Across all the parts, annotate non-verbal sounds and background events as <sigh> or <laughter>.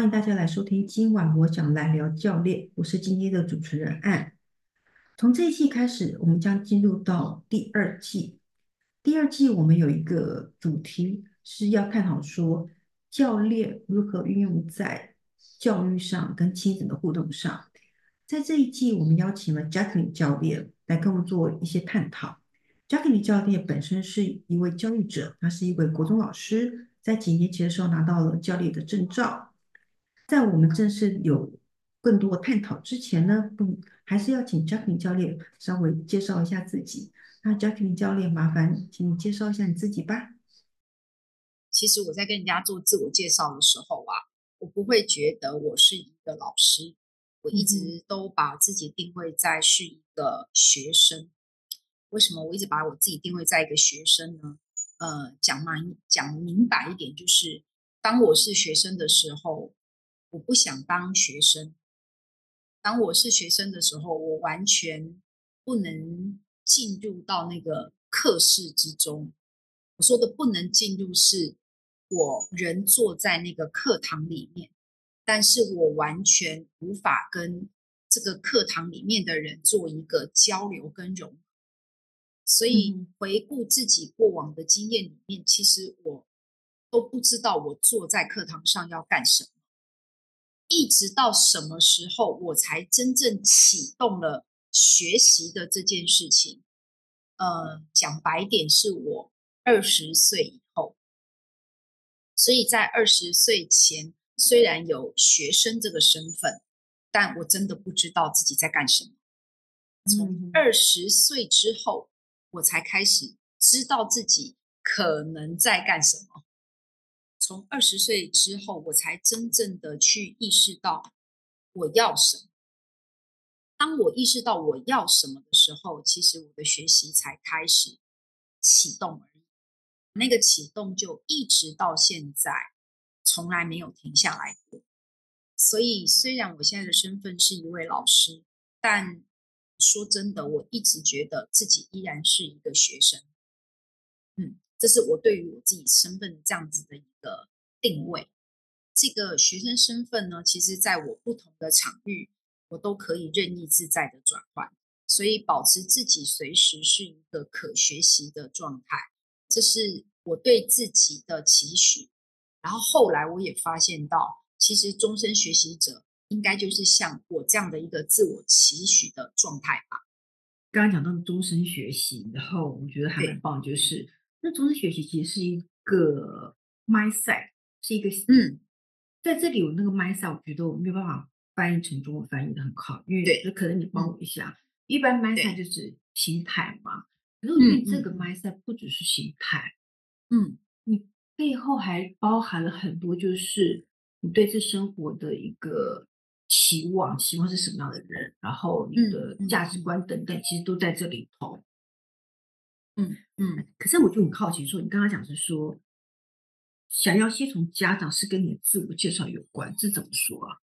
欢迎大家来收听。今晚我想来聊教练，我是今天的主持人安。从这一季开始，我们将进入到第二季。第二季我们有一个主题是要探讨说，教练如何运用在教育上跟亲子的互动上。在这一季，我们邀请了 Jacqueline 教练来跟我们做一些探讨。Jacqueline 教练本身是一位教育者，他是一位国中老师，在几年前的时候拿到了教练的证照。在我们正式有更多探讨之前呢，不，还是要请 Jacqueline 教练稍微介绍一下自己。那 Jacqueline 教练，麻烦请你介绍一下你自己吧。其实我在跟人家做自我介绍的时候啊，我不会觉得我是一个老师，我一直都把自己定位在是一个学生。为什么我一直把我自己定位在一个学生呢？呃，讲明，讲明白一点，就是当我是学生的时候。我不想当学生。当我是学生的时候，我完全不能进入到那个课室之中。我说的不能进入，是我人坐在那个课堂里面，但是我完全无法跟这个课堂里面的人做一个交流跟融合。所以回顾自己过往的经验里面，其实我都不知道我坐在课堂上要干什么。一直到什么时候，我才真正启动了学习的这件事情？呃，讲白点，是我二十岁以后。所以在二十岁前，虽然有学生这个身份，但我真的不知道自己在干什么。从二十岁之后，我才开始知道自己可能在干什么。从二十岁之后，我才真正的去意识到我要什么。当我意识到我要什么的时候，其实我的学习才开始启动而已。那个启动就一直到现在，从来没有停下来过。所以，虽然我现在的身份是一位老师，但说真的，我一直觉得自己依然是一个学生。嗯。这是我对于我自己身份这样子的一个定位。这个学生身份呢，其实在我不同的场域，我都可以任意自在的转换，所以保持自己随时是一个可学习的状态，这是我对自己的期许。然后后来我也发现到，其实终身学习者应该就是像我这样的一个自我期许的状态吧。刚刚讲到终身学习，然后我觉得还蛮棒，就是。那终身学习其实是一个 mindset，是一个嗯，在这里我那个 mindset，我觉得我没有办法翻译成中文翻译的很好，因为就可能你帮我一下。嗯、一般 mindset 就是心态嘛，可是我觉得这个 mindset 不只是心态，嗯，你背后还包含了很多，就是你对这生活的一个期望，期望是什么样的人，然后你的价值观等等，其实都在这里头。嗯嗯，可是我就很好奇说，说你刚刚讲是说，想要先从家长是跟你的自我介绍有关，这怎么说啊？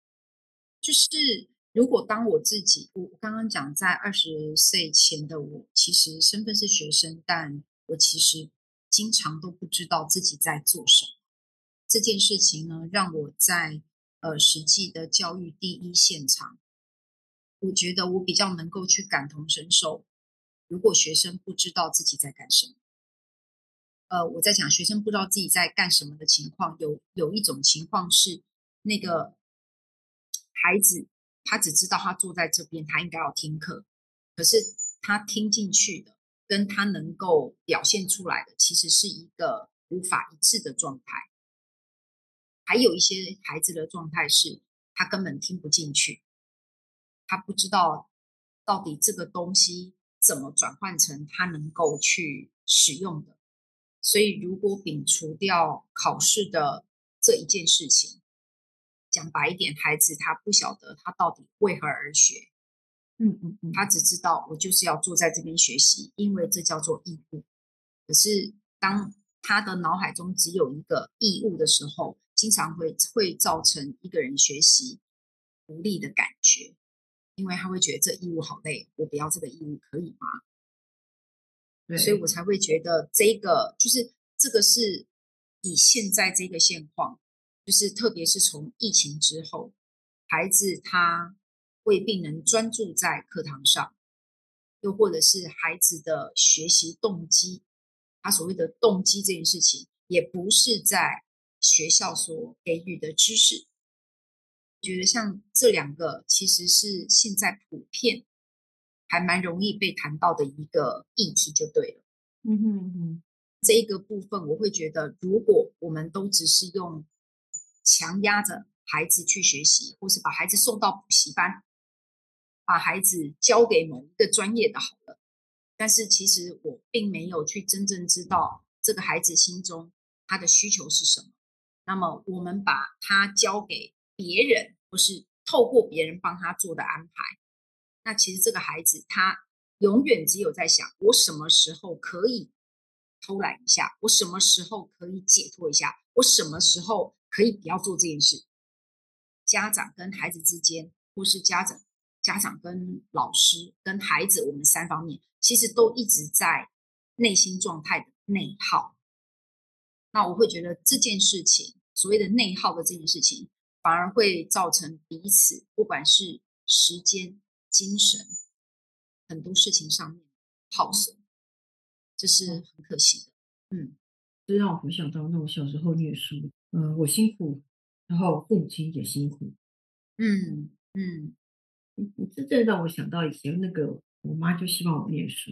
就是如果当我自己，我刚刚讲在二十岁前的我，其实身份是学生，但我其实经常都不知道自己在做什么。这件事情呢，让我在呃实际的教育第一现场，我觉得我比较能够去感同身受。如果学生不知道自己在干什么，呃，我在讲学生不知道自己在干什么的情况，有有一种情况是，那个孩子他只知道他坐在这边，他应该要听课，可是他听进去的跟他能够表现出来的，其实是一个无法一致的状态。还有一些孩子的状态是，他根本听不进去，他不知道到底这个东西。怎么转换成他能够去使用的？所以，如果摒除掉考试的这一件事情，讲白一点，孩子他不晓得他到底为何而学。嗯嗯嗯，他只知道我就是要坐在这边学习，因为这叫做义务。可是，当他的脑海中只有一个义务的时候，经常会会造成一个人学习无力的感觉。因为他会觉得这义务好累，我不要这个义务，可以吗？对，所以我才会觉得这个就是这个是以现在这个现况，就是特别是从疫情之后，孩子他未必能专注在课堂上，又或者是孩子的学习动机，他所谓的动机这件事情，也不是在学校所给予的知识。觉得像这两个，其实是现在普遍还蛮容易被谈到的一个议题，就对了。嗯哼嗯哼，这一个部分，我会觉得，如果我们都只是用强压着孩子去学习，或是把孩子送到补习班，把孩子交给某一个专业的好了，但是其实我并没有去真正知道这个孩子心中他的需求是什么。那么我们把他交给别人，或是透过别人帮他做的安排，那其实这个孩子他永远只有在想：我什么时候可以偷懒一下？我什么时候可以解脱一下？我什么时候可以不要做这件事？家长跟孩子之间，或是家长、家长跟老师、跟孩子，我们三方面其实都一直在内心状态的内耗。那我会觉得这件事情，所谓的内耗的这件事情，反而会造成彼此不管是时间、精神很多事情上面耗损，这是很可惜的。嗯，这让我回想到那我小时候念书，嗯、呃，我辛苦，然后父母亲也辛苦。嗯嗯，这这让我想到以前那个，我妈就希望我念书。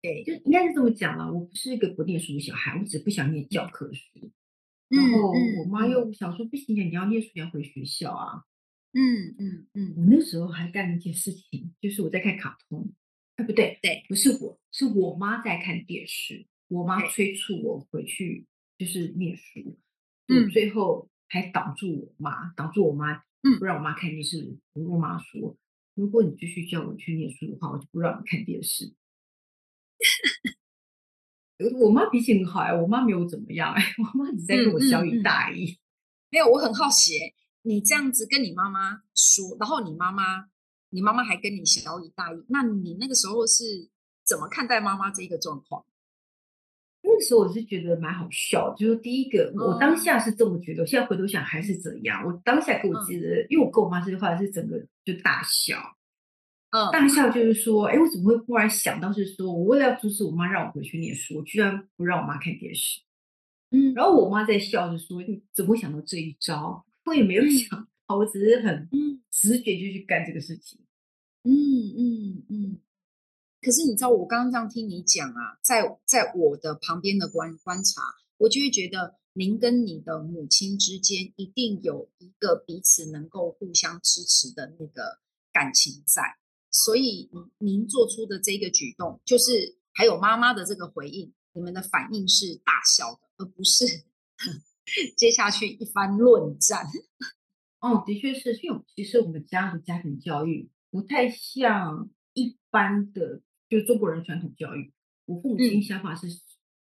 对，就应该是这么讲了。我不是一个不念书的小孩，我只不想念教科书。然后我妈又想说：“不行，你要念书，你要回学校啊。”嗯嗯嗯。我那时候还干了一件事情，就是我在看卡通。哎，不对，对，不是我，是我妈在看电视。我妈催促我回去，就是念书。嗯，最后还挡住我妈，挡住我妈，嗯，不让我妈看电视。我跟我妈说：“如果你继续叫我去念书的话，我就不让你看电视。”我妈脾气很好哎，我妈没有怎么样哎，<laughs> 我妈只在跟我小以大义。嗯嗯嗯。没有，我很好奇哎，你这样子跟你妈妈说，然后你妈妈，你妈妈还跟你小以大义，那你那个时候是怎么看待妈妈这一个状况？那个时候我是觉得蛮好笑，就是第一个，我当下是这么觉得，我现在回头想还是怎样。我当下给我记得，嗯、因为我跟我妈这句话是整个就大笑。大笑就是说，哎，我怎么会忽然想到是说，我为了要阻止我妈让我回去念书，我居然不让我妈看电视。嗯，然后我妈在笑着说，你怎么会想到这一招？我也没有想到，我只是很直觉就去干这个事情。嗯嗯嗯。可是你知道，我刚刚这样听你讲啊，在在我的旁边的观观察，我就会觉得，您跟你的母亲之间一定有一个彼此能够互相支持的那个感情在。所以，您您做出的这个举动，就是还有妈妈的这个回应，你们的反应是大笑的，而不是 <laughs> 接下去一番论战。<laughs> 哦，的确是，因为其实我们家的家庭教育不太像一般的，就是中国人传统教育。我父母亲想法是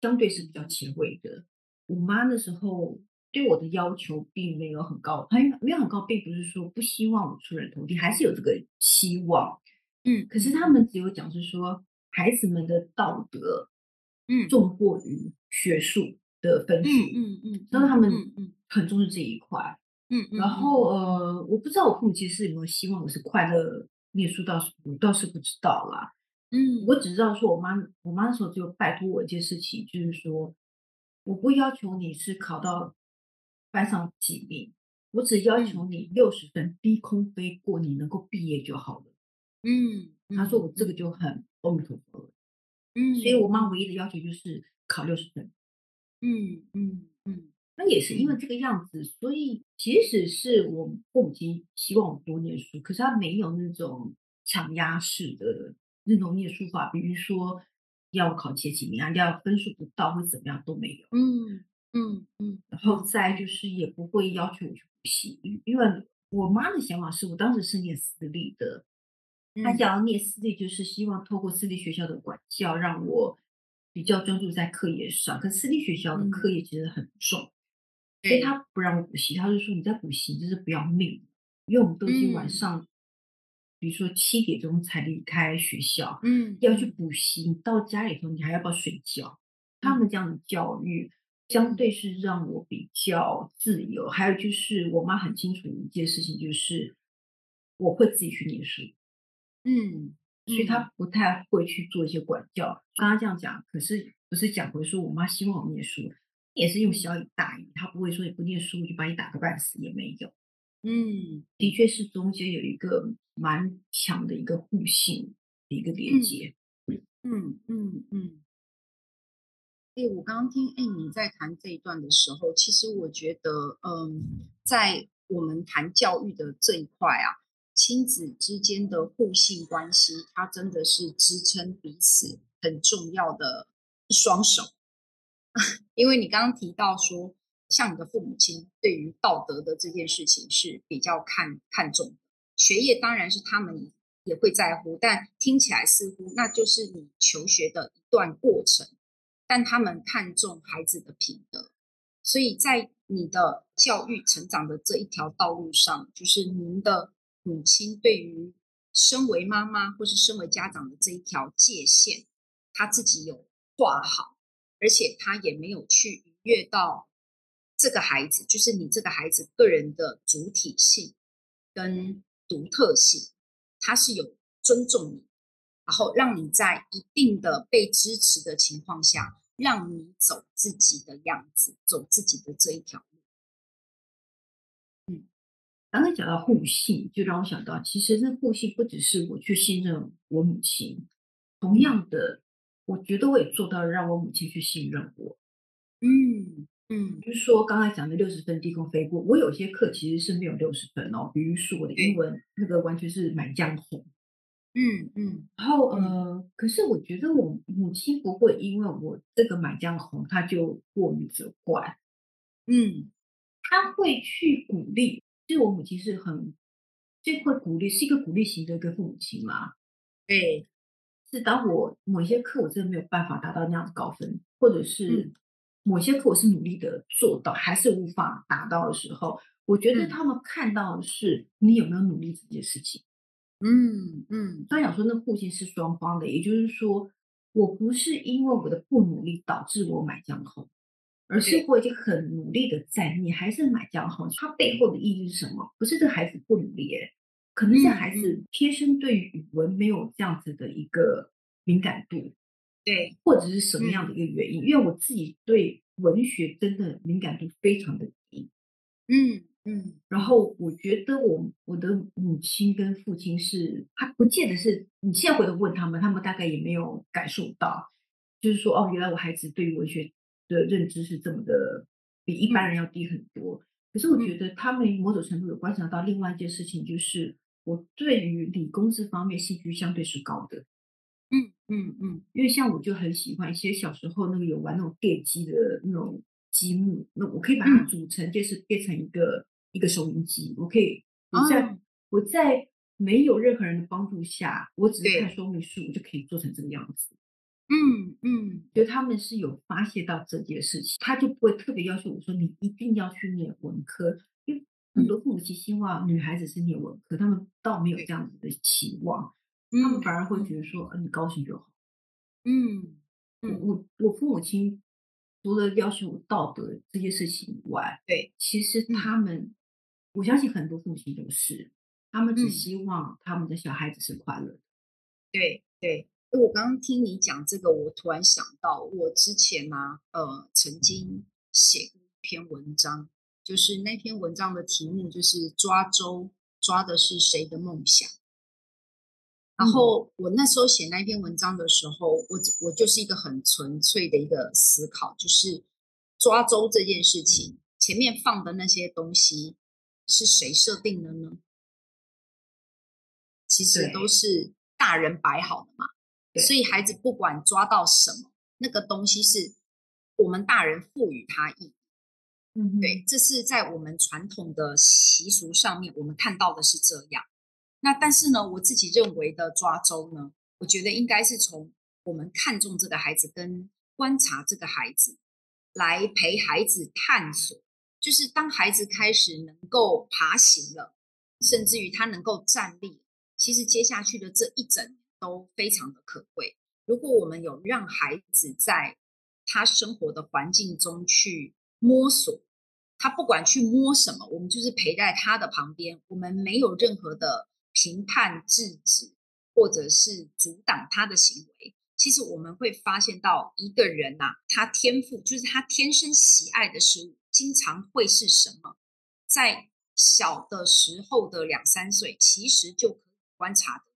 相对是比较前卫的。嗯、我妈那时候对我的要求并没有很高，还没有很高，并不是说不希望我出人头地，还是有这个希望。嗯，可是他们只有讲是说，孩子们的道德，嗯，重过于学术的分数，嗯嗯，然后他们很重视这一块，嗯，然后呃，我不知道我父母其实有没有希望我是快乐念书，倒是我倒是不知道啦，嗯，我。只知道说我妈我妈那时候就拜托我一件事情，就是说，我不要求你是考到班上几名，我只要求你六十分低空飞过，你能够毕业就好了。嗯，他说我这个就很阿弥陀佛了，嗯，所以我。妈唯一的要求就是考六十分，嗯嗯嗯，那也是因为这个样子，所以即使是我父母亲希望我多念书，可是他没有那种强压式的那种念书法，比如说要考前几名啊，要分数不到或怎么样都没有，嗯嗯嗯，然后再就是也不会要求我去补习，因为我妈的想法是我当时是念私立的。他想要念私立，就是希望透过私立学校的管教，让我比较专注在课业上。可私立学校的课业其实很重，嗯、所以他不让我补习。他就说：“你在补习就是不要命，因为我们都已经晚上，嗯、比如说七点钟才离开学校，嗯，要去补习。你到家里头，你还要不要睡觉？”他们这样的教育，相对是让我比较自由。还有就是我妈很清楚一件事情，就是我会自己去念书，嗯，所以他不太会去做一些管教。刚刚这样讲，可是不是讲回说我妈希望我念书，也是用小以大以，他不会说你不念书就把你打个半死，也没有。嗯，的确是中间有一个蛮强的一个互信的一个连接。嗯嗯嗯。哎、嗯，我刚刚听哎你在谈这一段的时候，其实我觉得，嗯，在我们谈教育的这一块啊，亲子之间的互信关系，它真的是支撑彼此很重要的一双手。<laughs> 因为你刚刚提到说。像你的父母亲对于道德的这件事情是比较看看重的，学业当然是他们也会在乎，但听起来似乎那就是你求学的一段过程，但他们看重孩子的品德，所以在你的教育成长的这一条道路上，就是您的母亲对于身为妈妈或是身为家长的这一条界限，他自己有画好，而且他也没有去逾越到。这个孩子就是你这个孩子个人的主体性跟独特性，他是有尊重你，然后让你在一定的被支持的情况下，让你走自己的样子，走自己的这一条。刚才讲到互信，就让我想到，其实那互信不只是我去信任我母亲，同样的，我觉得我也做到让我母亲去信任我。嗯。嗯，就是说刚才讲的六十分低空飞过，我有些课其实是没有六十分哦。比如说我的英文那个完全是满江红，嗯嗯。然后呃，可是我觉得我母亲不会因为我这个满江红，她就过于责怪，嗯，她会去鼓励。其实我母亲是很最会鼓励，是一个鼓励型的一个父母亲嘛。对，是当我某些课我真的没有办法达到那样的高分，或者是。嗯某些课我是努力的做到，还是无法达到的时候，我觉得他们看到的是你有没有努力这件事情。嗯嗯，他想说那父亲是双方的，也就是说，我不是因为我的不努力导致我满江红，而是我已经很努力的在，你还是满江红。它背后的意义是什么？不是这孩子不努力，诶，可能这孩子天生对于语文没有这样子的一个敏感度。对，或者是什么样的一个原因？嗯、因为我自己对文学真的敏感度非常的低，嗯嗯。然后我觉得我我的母亲跟父亲是，他不见得是你现在回头问他们，他们大概也没有感受到，就是说哦，原来我孩子对于文学的认知是这么的比一般人要低很多。嗯、可是我觉得他们某种程度有观察到另外一件事情，就是我对于理工这方面兴趣相对是高的。嗯嗯嗯，因为像我就很喜欢一些小时候那个有玩那种电机的那种积木，那我可以把它组成，就是变成一个、嗯、一个收音机。我可以我在、哦、我在没有任何人的帮助下，我只是看说明书，我就可以做成这个样子。嗯嗯，就他们是有发泄到这件事情，他就不会特别要求我说你一定要去念文科，因为很多父母亲希望女孩子是念文科，他们倒没有这样子的期望。他们反而会觉得说，嗯、你高兴就好。嗯，嗯我我父母亲除了要求我道德这些事情以外，对，其实他们，嗯、我相信很多父母亲都是，他们只希望他们的小孩子是快乐的。对对，我刚刚听你讲这个，我突然想到，我之前呢、啊，呃，曾经写过一篇文章，就是那篇文章的题目就是抓周，抓的是谁的梦想？然后我那时候写那篇文章的时候，我我就是一个很纯粹的一个思考，就是抓周这件事情，前面放的那些东西是谁设定的呢？其实都是大人摆好的嘛。所以孩子不管抓到什么，那个东西是我们大人赋予他意义。嗯，对，这是在我们传统的习俗上面，我们看到的是这样。那但是呢，我自己认为的抓周呢，我觉得应该是从我们看重这个孩子跟观察这个孩子，来陪孩子探索。就是当孩子开始能够爬行了，甚至于他能够站立，其实接下去的这一整年都非常的可贵。如果我们有让孩子在他生活的环境中去摸索。他不管去摸什么，我们就是陪在他的旁边，我们没有任何的评判、制止或者是阻挡他的行为。其实我们会发现到一个人呐、啊，他天赋就是他天生喜爱的事物，经常会是什么？在小的时候的两三岁，其实就可以观察得。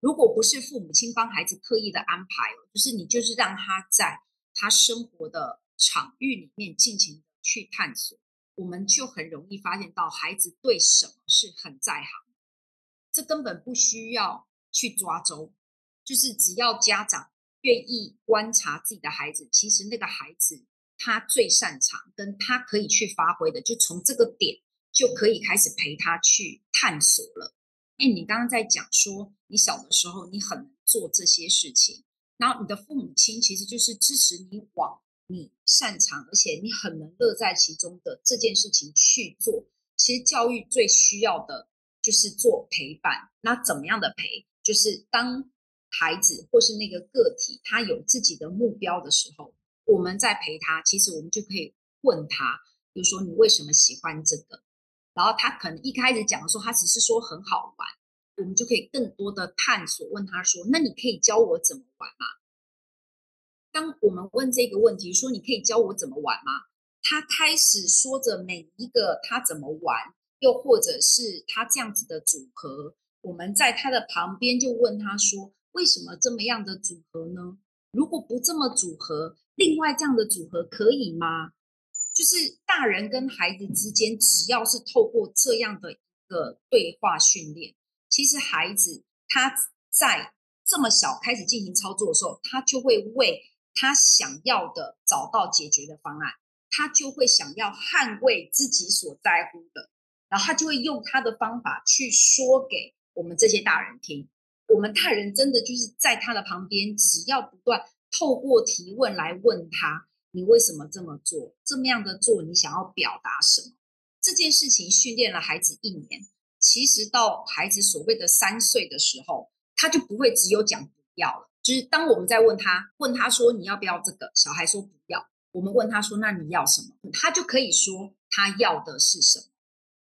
如果不是父母亲帮孩子刻意的安排，就是你就是让他在他生活的场域里面尽情去探索，我们就很容易发现到孩子对什么是很在行。这根本不需要去抓周。就是只要家长愿意观察自己的孩子，其实那个孩子他最擅长跟他可以去发挥的，就从这个点就可以开始陪他去探索了。哎，你刚刚在讲说你小的时候你很能做这些事情，然后你的父母亲其实就是支持你往你擅长而且你很能乐在其中的这件事情去做。其实教育最需要的就是做陪伴。那怎么样的陪？就是当孩子或是那个个体，他有自己的目标的时候，我们在陪他，其实我们就可以问他，比如说你为什么喜欢这个？然后他可能一开始讲的时候，他只是说很好玩，我们就可以更多的探索，问他说：“那你可以教我怎么玩吗？”当我们问这个问题，说你可以教我怎么玩吗？他开始说着每一个他怎么玩，又或者是他这样子的组合，我们在他的旁边就问他说。为什么这么样的组合呢？如果不这么组合，另外这样的组合可以吗？就是大人跟孩子之间，只要是透过这样的一个对话训练，其实孩子他在这么小开始进行操作的时候，他就会为他想要的找到解决的方案，他就会想要捍卫自己所在乎的，然后他就会用他的方法去说给我们这些大人听。我们大人真的就是在他的旁边，只要不断透过提问来问他：“你为什么这么做？这么样的做，你想要表达什么？”这件事情训练了孩子一年，其实到孩子所谓的三岁的时候，他就不会只有讲不要了。就是当我们在问他，问他说：“你要不要这个？”小孩说不要。我们问他说：“那你要什么？”他就可以说他要的是什么，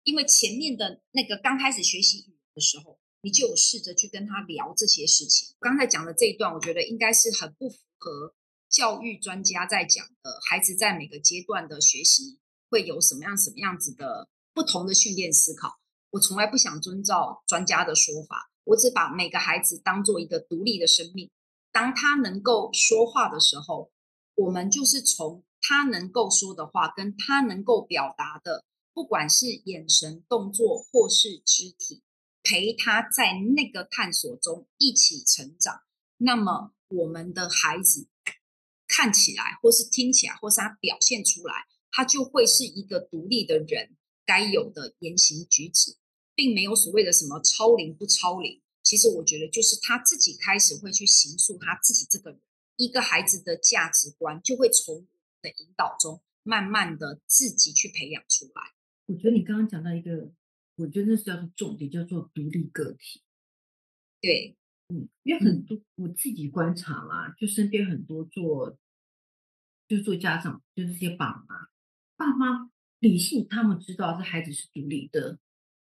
因为前面的那个刚开始学习语言的时候。你就有试着去跟他聊这些事情。刚才讲的这一段，我觉得应该是很不符合教育专家在讲的，孩子在每个阶段的学习会有什么样什么样子的不同的训练思考。我从来不想遵照专家的说法，我只把每个孩子当做一个独立的生命。当他能够说话的时候，我们就是从他能够说的话，跟他能够表达的，不管是眼神、动作或是肢体。陪他在那个探索中一起成长，那么我们的孩子看起来，或是听起来，或是他表现出来，他就会是一个独立的人该有的言行举止，并没有所谓的什么超龄不超龄。其实我觉得，就是他自己开始会去形塑他自己这个人，一个孩子的价值观就会从我的引导中慢慢的自己去培养出来。我觉得你刚刚讲到一个。我觉得那是叫做重点，叫做独立个体。对，嗯，因为很多我自己观察啦，就身边很多做，就是做家长，就是这些爸妈，爸妈理性，他们知道这孩子是独立的，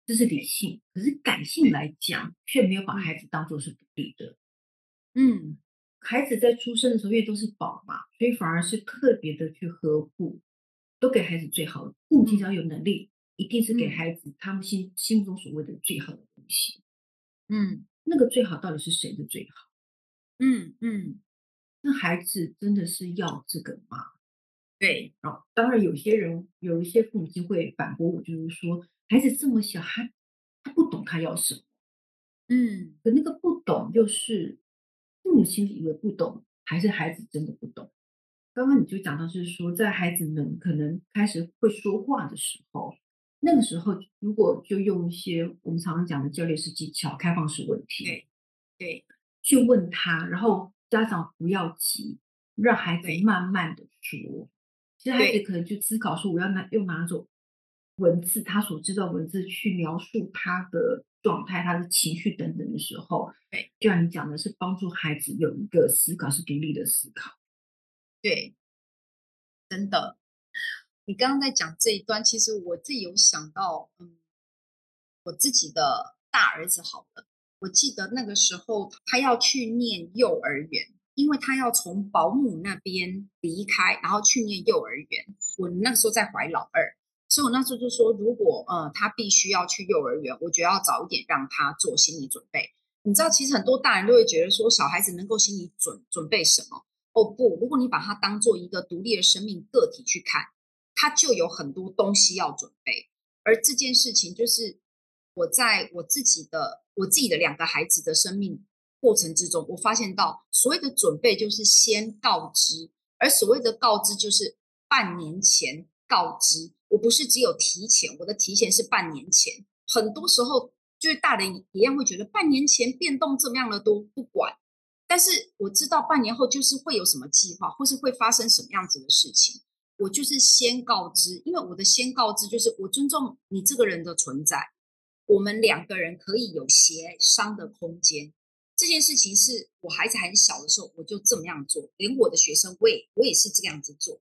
这是理性。可是感性来讲，却没有把孩子当做是独立的。嗯，孩子在出生的时候，因为都是宝嘛，所以反而是特别的去呵护，都给孩子最好的。父母亲只要有能力。一定是给孩子他们心心目中所谓的最好的东西，嗯，那个最好到底是谁的最好？嗯嗯，那孩子真的是要这个吗？对，哦，当然有些人有一些父母亲会反驳我，就是说孩子这么小，他他不懂他要什么，嗯，可那个不懂，就是父母亲以为不懂，还是孩子真的不懂？刚刚你就讲到是说，在孩子们可能开始会说话的时候。那个时候，如果就用一些我们常常讲的教练式技巧、开放式问题，对，对，去问他，然后家长不要急，让孩子慢慢的说。其实孩子可能就思考说，我要拿用哪种文字，他所知道文字去描述他的状态、他的情绪等等的时候，对，就像你讲的是帮助孩子有一个思考，是独立的思考。对，真的。你刚刚在讲这一段，其实我自己有想到，嗯，我自己的大儿子好了，我记得那个时候他要去念幼儿园，因为他要从保姆那边离开，然后去念幼儿园。我那个时候在怀老二，所以我那时候就说，如果呃他必须要去幼儿园，我觉得要早一点让他做心理准备。你知道，其实很多大人都会觉得说，小孩子能够心理准准备什么？哦不，如果你把他当做一个独立的生命个体去看。他就有很多东西要准备，而这件事情就是我在我自己的我自己的两个孩子的生命过程之中，我发现到所谓的准备就是先告知，而所谓的告知就是半年前告知。我不是只有提前，我的提前是半年前。很多时候就是大人一样会觉得半年前变动怎么样了都，不管。但是我知道半年后就是会有什么计划，或是会发生什么样子的事情。我就是先告知，因为我的先告知就是我尊重你这个人的存在，我们两个人可以有协商的空间。这件事情是我孩子很小的时候，我就这么样做，连我的学生我也我也是这个样子做。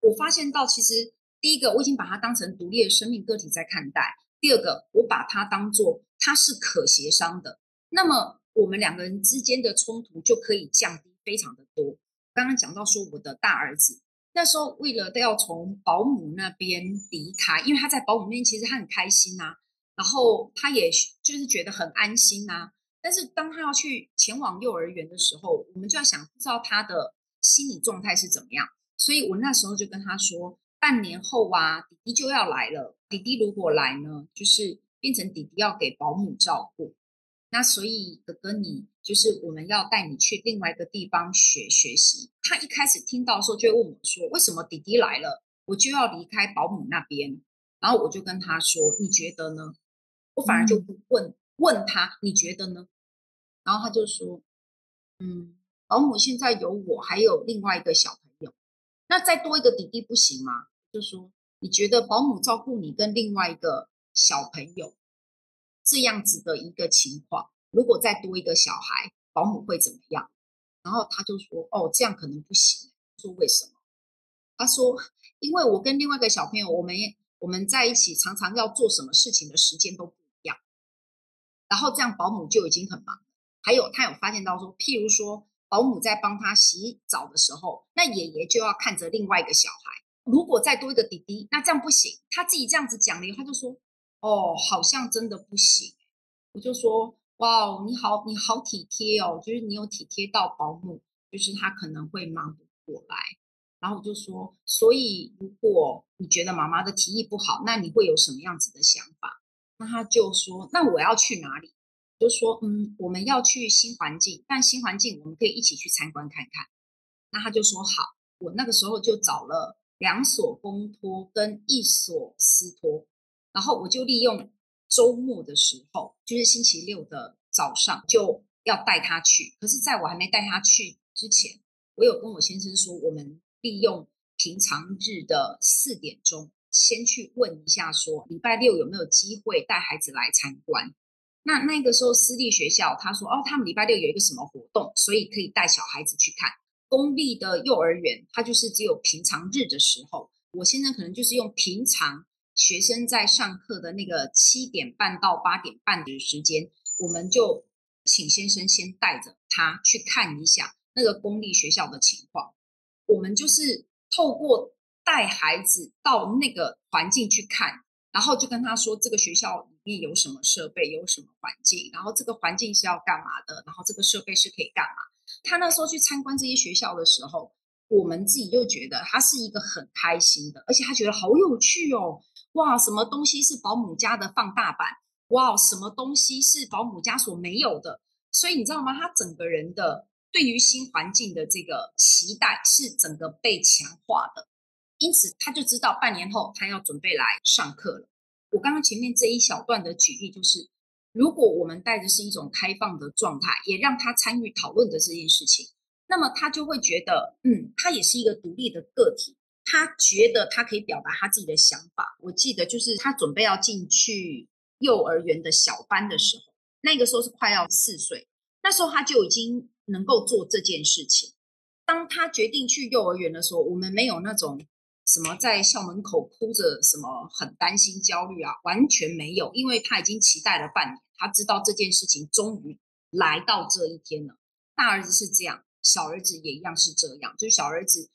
我发现到其实第一个我已经把他当成独立的生命个体在看待，第二个我把他当做他是可协商的，那么我们两个人之间的冲突就可以降低非常的多。刚刚讲到说我的大儿子。那时候为了都要从保姆那边离开，因为他在保姆那边其实他很开心呐、啊，然后他也就是觉得很安心呐、啊。但是当他要去前往幼儿园的时候，我们就要想知道他的心理状态是怎么样。所以我那时候就跟他说，半年后啊，弟弟就要来了。弟弟如果来呢，就是变成弟弟要给保姆照顾。那所以哥哥，你就是我们要带你去另外一个地方学学习。他一开始听到的时候，就会问我说：“为什么弟弟来了，我就要离开保姆那边？”然后我就跟他说：“你觉得呢？”我反而就不问问他：“你觉得呢？”然后他就说：“嗯，保姆现在有我，还有另外一个小朋友，那再多一个弟弟不行吗？”就说：“你觉得保姆照顾你跟另外一个小朋友？”这样子的一个情况，如果再多一个小孩，保姆会怎么样？然后他就说：“哦，这样可能不行。”说为什么？他说：“因为我跟另外一个小朋友，我们我们在一起，常常要做什么事情的时间都不一样。然后这样保姆就已经很忙。还有他有发现到说，譬如说保姆在帮他洗澡的时候，那爷爷就要看着另外一个小孩。如果再多一个弟弟，那这样不行。他自己这样子讲了以后，他就说。”哦，好像真的不行。我就说，哇，你好，你好体贴哦，就是你有体贴到保姆，就是他可能会忙不过来。然后我就说，所以如果你觉得妈妈的提议不好，那你会有什么样子的想法？那他就说，那我要去哪里？就说，嗯，我们要去新环境，但新环境我们可以一起去参观看看。那他就说好，我那个时候就找了两所公托跟一所私托。然后我就利用周末的时候，就是星期六的早上，就要带他去。可是，在我还没带他去之前，我有跟我先生说，我们利用平常日的四点钟，先去问一下，说礼拜六有没有机会带孩子来参观。那那个时候私立学校他说，哦，他们礼拜六有一个什么活动，所以可以带小孩子去看。公立的幼儿园，他就是只有平常日的时候，我现在可能就是用平常。学生在上课的那个七点半到八点半的时间，我们就请先生先带着他去看一下那个公立学校的情况。我们就是透过带孩子到那个环境去看，然后就跟他说这个学校里面有什么设备，有什么环境，然后这个环境是要干嘛的，然后这个设备是可以干嘛。他那时候去参观这些学校的时候，我们自己就觉得他是一个很开心的，而且他觉得好有趣哦。哇，什么东西是保姆家的放大版？哇，什么东西是保姆家所没有的？所以你知道吗？他整个人的对于新环境的这个期待是整个被强化的，因此他就知道半年后他要准备来上课了。我刚刚前面这一小段的举例就是，如果我们带着是一种开放的状态，也让他参与讨论的这件事情，那么他就会觉得，嗯，他也是一个独立的个体。他觉得他可以表达他自己的想法。我记得就是他准备要进去幼儿园的小班的时候，那个时候是快要四岁，那时候他就已经能够做这件事情。当他决定去幼儿园的时候，我们没有那种什么在校门口哭着，什么很担心、焦虑啊，完全没有，因为他已经期待了半年，他知道这件事情终于来到这一天了。大儿子是这样，小儿子也一样是这样，就是小儿子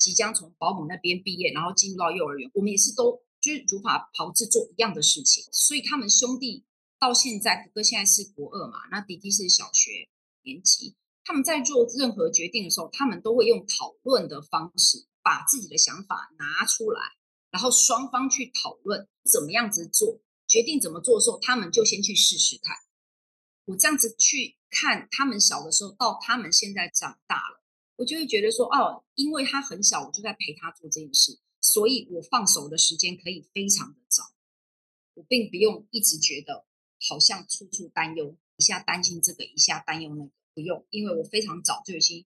即将从保姆那边毕业，然后进入到幼儿园，我们也是都就是如法炮制做一样的事情，所以他们兄弟到现在，哥哥现在是国二嘛，那弟弟是小学年级。他们在做任何决定的时候，他们都会用讨论的方式把自己的想法拿出来，然后双方去讨论怎么样子做，决定怎么做的时候，他们就先去试试看。我这样子去看他们小的时候，到他们现在长大了，我就会觉得说，哦，因为他很小，我就在陪他做这件事，所以我放手的时间可以非常的早，我并不用一直觉得好像处处担忧，一下担心这个，一下担忧那个。不用，因为我非常早就已经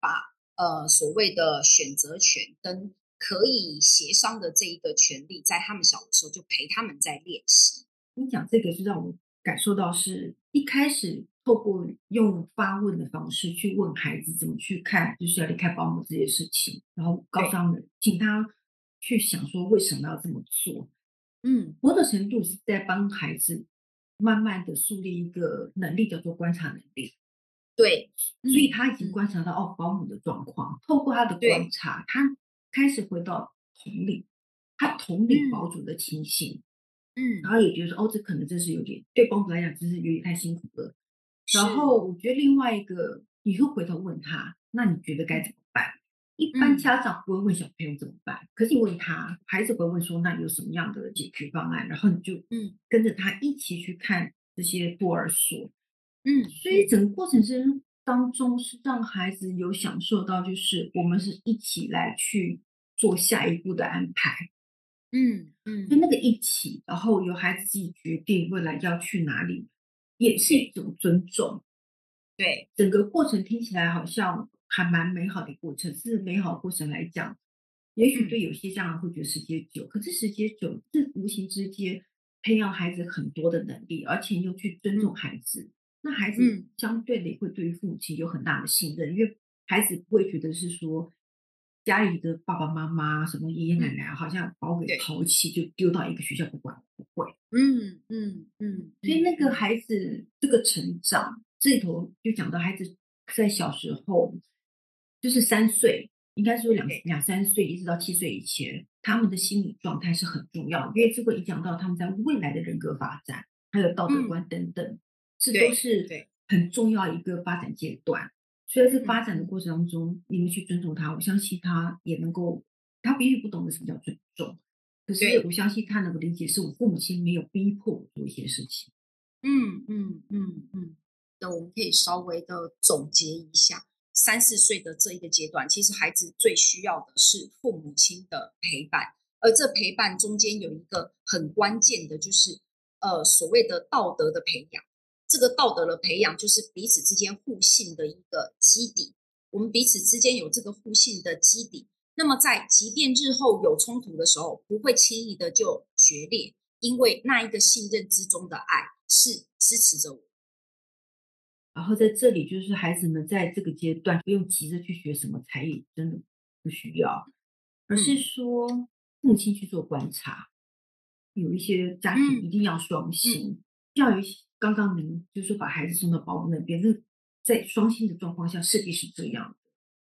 把呃所谓的选择权跟可以协商的这一个权利，在他们小的时候就陪他们在练习。你讲这个是让我感受到，是一开始透过用发问的方式去问孩子怎么去看，就是要离开保姆这件事情，然后告诉他们，请他去想说为什么要这么做。嗯，某种程度是在帮孩子慢慢的树立一个能力，叫做观察能力。对，所以他已经观察到、嗯、哦，保姆的状况。透过他的观察，他开始回到同理，他同理保姆的情形，嗯，然后也觉得说，哦，这可能真是有点对保姆来讲，真是有点太辛苦了。然后我觉得另外一个，你会回头问他，那你觉得该怎么办？一般家长不会问小朋友怎么办，嗯、可是你问他，孩子会问说，那有什么样的解决方案？然后你就嗯，跟着他一起去看这些托儿所。嗯，所以整个过程是当中是让孩子有享受到，就是我们是一起来去做下一步的安排。嗯嗯，就那个一起，然后由孩子自己决定未来要去哪里，也是一种尊重。对，整个过程听起来好像还蛮美好的过程。是美好的过程来讲，也许对有些家长会觉得时间久，可是时间久，是无形之间培养孩子很多的能力，而且又去尊重孩子。嗯那孩子相对的会对于父母亲有很大的信任，嗯、因为孩子不会觉得是说家里的爸爸妈妈、什么爷爷奶奶好像把我给抛弃，就丢到一个学校不管，不会。嗯嗯嗯。所以那个孩子这个成长，这里头就讲到孩子在小时候，就是三岁，应该是说两两三岁一直到七岁以前，他们的心理状态是很重要，因为这会影响到他们在未来的人格发展，还有道德观等等。嗯这都是很重要一个发展阶段，所以在发展的过程当中，你们去尊重他，我相信他也能够，他也许不懂得什么叫尊重，可是我相信他能够理解，是我父母亲没有逼迫我做一些事情。嗯嗯嗯嗯，那我们可以稍微的总结一下，三四岁的这一个阶段，其实孩子最需要的是父母亲的陪伴，而这陪伴中间有一个很关键的，就是呃所谓的道德的培养。这个道德的培养，就是彼此之间互信的一个基底。我们彼此之间有这个互信的基底，那么在即便日后有冲突的时候，不会轻易的就决裂，因为那一个信任之中的爱是支持着我。然后在这里，就是孩子们在这个阶段不用急着去学什么才艺，真的不需要，而是说父母亲去做观察。有一些家庭一定要双薪，教育。刚刚您就是说把孩子送到保姆那边，那在双薪的状况下，势必是这样的。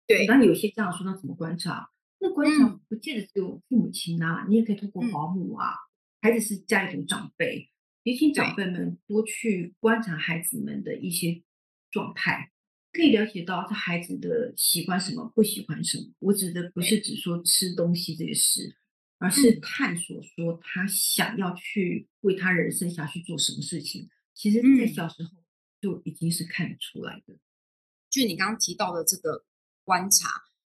对，那有些家长说，那怎么观察？那观察不见得只有父母亲啊，嗯、你也可以通过保姆啊。嗯、孩子是家里的长辈，也请长辈们多去观察孩子们的一些状态，可以了解到这孩子的喜欢什么，不喜欢什么。我指的不是只说吃东西这个事，而是探索说他想要去为他人生下去做什么事情。其实，在小时候就已经是看得出来的。就你刚刚提到的这个观察，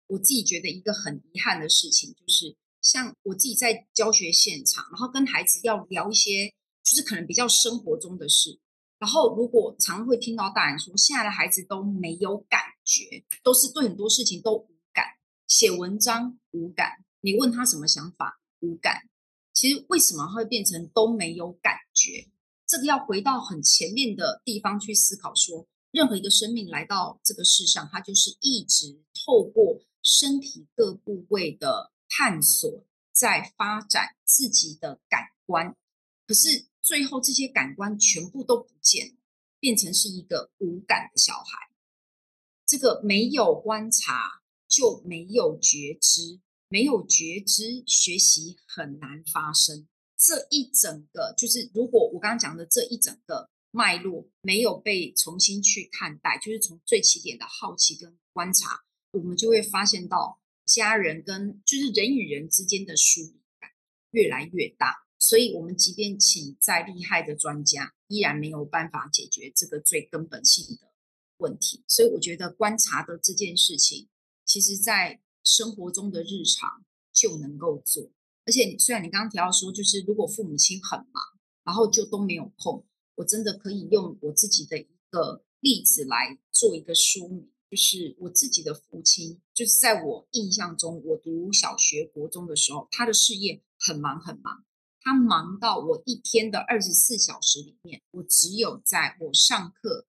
我自己觉得一个很遗憾的事情，就是像我自己在教学现场，然后跟孩子要聊一些，就是可能比较生活中的事。然后，如果常会听到大人说，现在的孩子都没有感觉，都是对很多事情都无感，写文章无感，你问他什么想法无感。其实为什么会变成都没有感觉？这个要回到很前面的地方去思考说，任何一个生命来到这个世上，它就是一直透过身体各部位的探索，在发展自己的感官。可是最后这些感官全部都不见了，变成是一个无感的小孩。这个没有观察就没有觉知，没有觉知，学习很难发生。这一整个就是，如果我刚刚讲的这一整个脉络没有被重新去看待，就是从最起点的好奇跟观察，我们就会发现到家人跟就是人与人之间的疏离感越来越大。所以，我们即便请再厉害的专家，依然没有办法解决这个最根本性的问题。所以，我觉得观察的这件事情，其实在生活中的日常就能够做。而且，虽然你刚刚提到说，就是如果父母亲很忙，然后就都没有空，我真的可以用我自己的一个例子来做一个说明，就是我自己的父亲，就是在我印象中，我读小学、国中的时候，他的事业很忙很忙，他忙到我一天的二十四小时里面，我只有在我上课，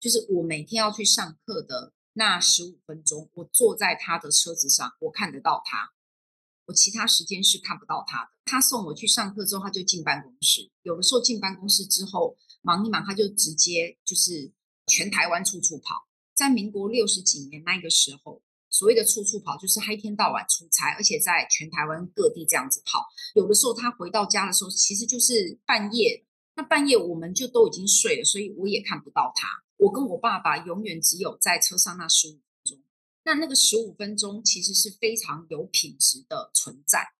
就是我每天要去上课的那十五分钟，我坐在他的车子上，我看得到他。我其他时间是看不到他的。他送我去上课之后，他就进办公室。有的时候进办公室之后忙一忙，他就直接就是全台湾处处跑。在民国六十几年那个时候，所谓的处处跑就是黑天到晚出差，而且在全台湾各地这样子跑。有的时候他回到家的时候，其实就是半夜。那半夜我们就都已经睡了，所以我也看不到他。我跟我爸爸永远只有在车上那十五。那那个十五分钟其实是非常有品质的存在。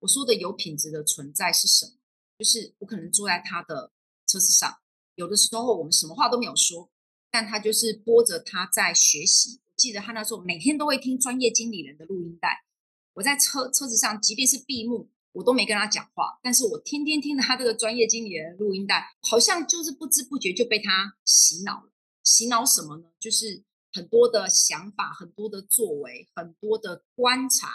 我说的有品质的存在是什么？就是我可能坐在他的车子上，有的时候我们什么话都没有说，但他就是播着他在学习。我记得他那时候每天都会听专业经理人的录音带。我在车车子上，即便是闭目，我都没跟他讲话，但是我天天听着他这个专业经理人录音带，好像就是不知不觉就被他洗脑了。洗脑什么呢？就是。很多的想法，很多的作为，很多的观察，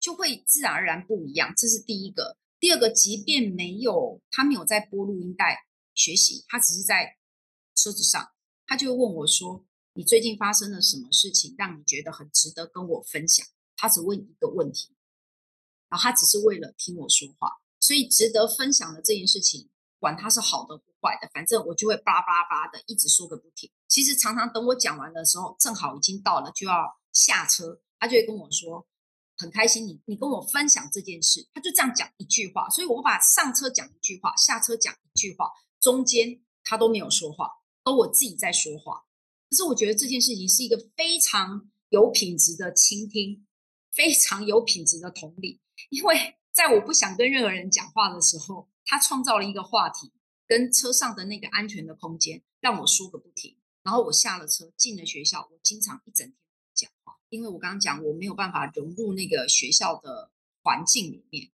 就会自然而然不一样。这是第一个。第二个，即便没有他没有在播录音带学习，他只是在车子上，他就问我说：“你最近发生了什么事情，让你觉得很值得跟我分享？”他只问一个问题，然后他只是为了听我说话，所以值得分享的这件事情，管他是好的不坏的，反正我就会叭叭叭的一直说个不停。其实常常等我讲完的时候，正好已经到了就要下车，他就会跟我说很开心你，你跟我分享这件事，他就这样讲一句话，所以我把上车讲一句话，下车讲一句话，中间他都没有说话，都我自己在说话。可是我觉得这件事情是一个非常有品质的倾听，非常有品质的同理，因为在我不想跟任何人讲话的时候，他创造了一个话题，跟车上的那个安全的空间，让我说个不停。然后我下了车，进了学校。我经常一整天讲话，因为我刚刚讲我没有办法融入那个学校的环境里面。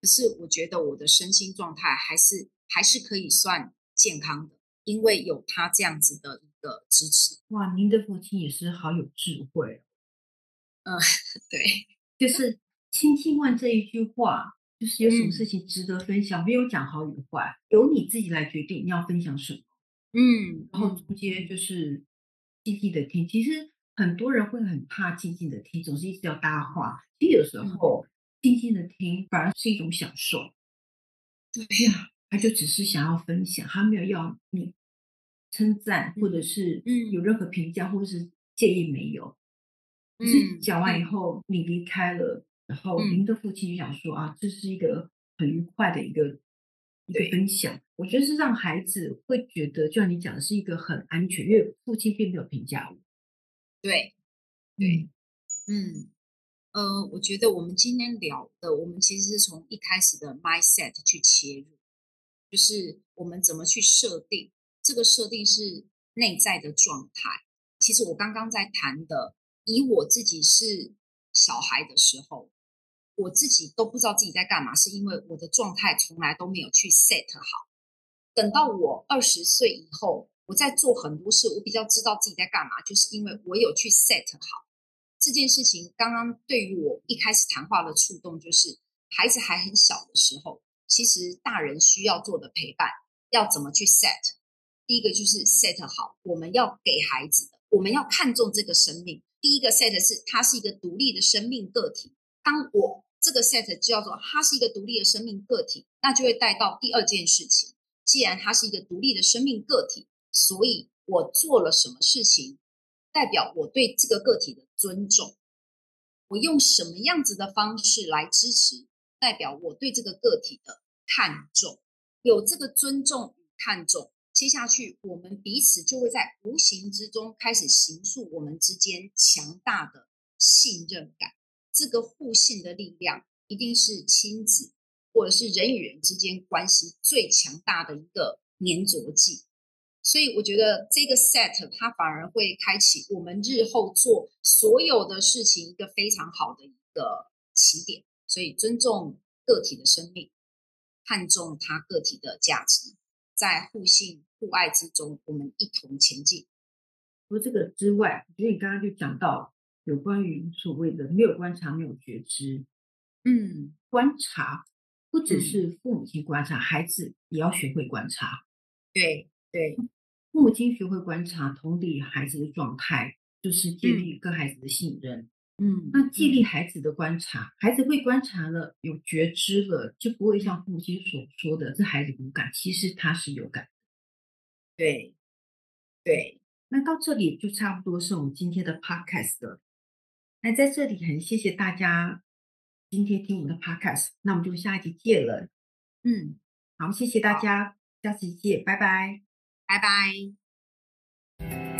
可是我觉得我的身心状态还是还是可以算健康的，因为有他这样子的一个支持。哇，您的父亲也是好有智慧。嗯，<laughs> 对，就是轻轻问这一句话，就是有什么事情值得分享，嗯、没有讲好与坏，由你自己来决定你要分享什么。嗯，然后中间就是静静的听。其实很多人会很怕静静的听，总是一直要搭话。其实有时候静静的听反而是一种享受。对呀，他就只是想要分享，他没有要你称赞，或者是嗯有任何评价，或者是建议没有。可是讲完以后你离开了，然后您的父亲就想说啊，这是一个很愉快的一个。一个分享，我觉得是让孩子会觉得，就像你讲的，是一个很安全，因为父亲并没有评价我。对，对，嗯，呃，我觉得我们今天聊的，我们其实是从一开始的 mindset 去切入，就是我们怎么去设定，这个设定是内在的状态。其实我刚刚在谈的，以我自己是小孩的时候。我自己都不知道自己在干嘛，是因为我的状态从来都没有去 set 好。等到我二十岁以后，我在做很多事，我比较知道自己在干嘛，就是因为我有去 set 好这件事情。刚刚对于我一开始谈话的触动，就是孩子还很小的时候，其实大人需要做的陪伴，要怎么去 set？第一个就是 set 好，我们要给孩子的，我们要看重这个生命。第一个 set 是他是一个独立的生命个体。当我这个 set 叫做它是一个独立的生命个体，那就会带到第二件事情。既然它是一个独立的生命个体，所以我做了什么事情，代表我对这个个体的尊重。我用什么样子的方式来支持，代表我对这个个体的看重。有这个尊重与看重，接下去我们彼此就会在无形之中开始形塑我们之间强大的信任感。这个互信的力量，一定是亲子或者是人与人之间关系最强大的一个粘着剂。所以我觉得这个 set 它反而会开启我们日后做所有的事情一个非常好的一个起点。所以尊重个体的生命。看重他个体的价值，在互信互爱之中，我们一同前进。除了这个之外，我觉得你刚刚就讲到有关于所谓的没有观察，没有觉知。嗯，观察不只是父母亲观察，嗯、孩子也要学会观察。对对，父母亲学会观察，同理孩子的状态，就是建立跟孩子的信任。嗯嗯，那建立孩子的观察，孩子会观察了，有觉知了，就不会像父母亲所说的这孩子无感，其实他是有感。对，对。那到这里就差不多是我们今天的 podcast 了。那在这里很谢谢大家今天听我们的 podcast，那我们就下一集见了。嗯，好，谢谢大家，下次见，拜拜，拜拜。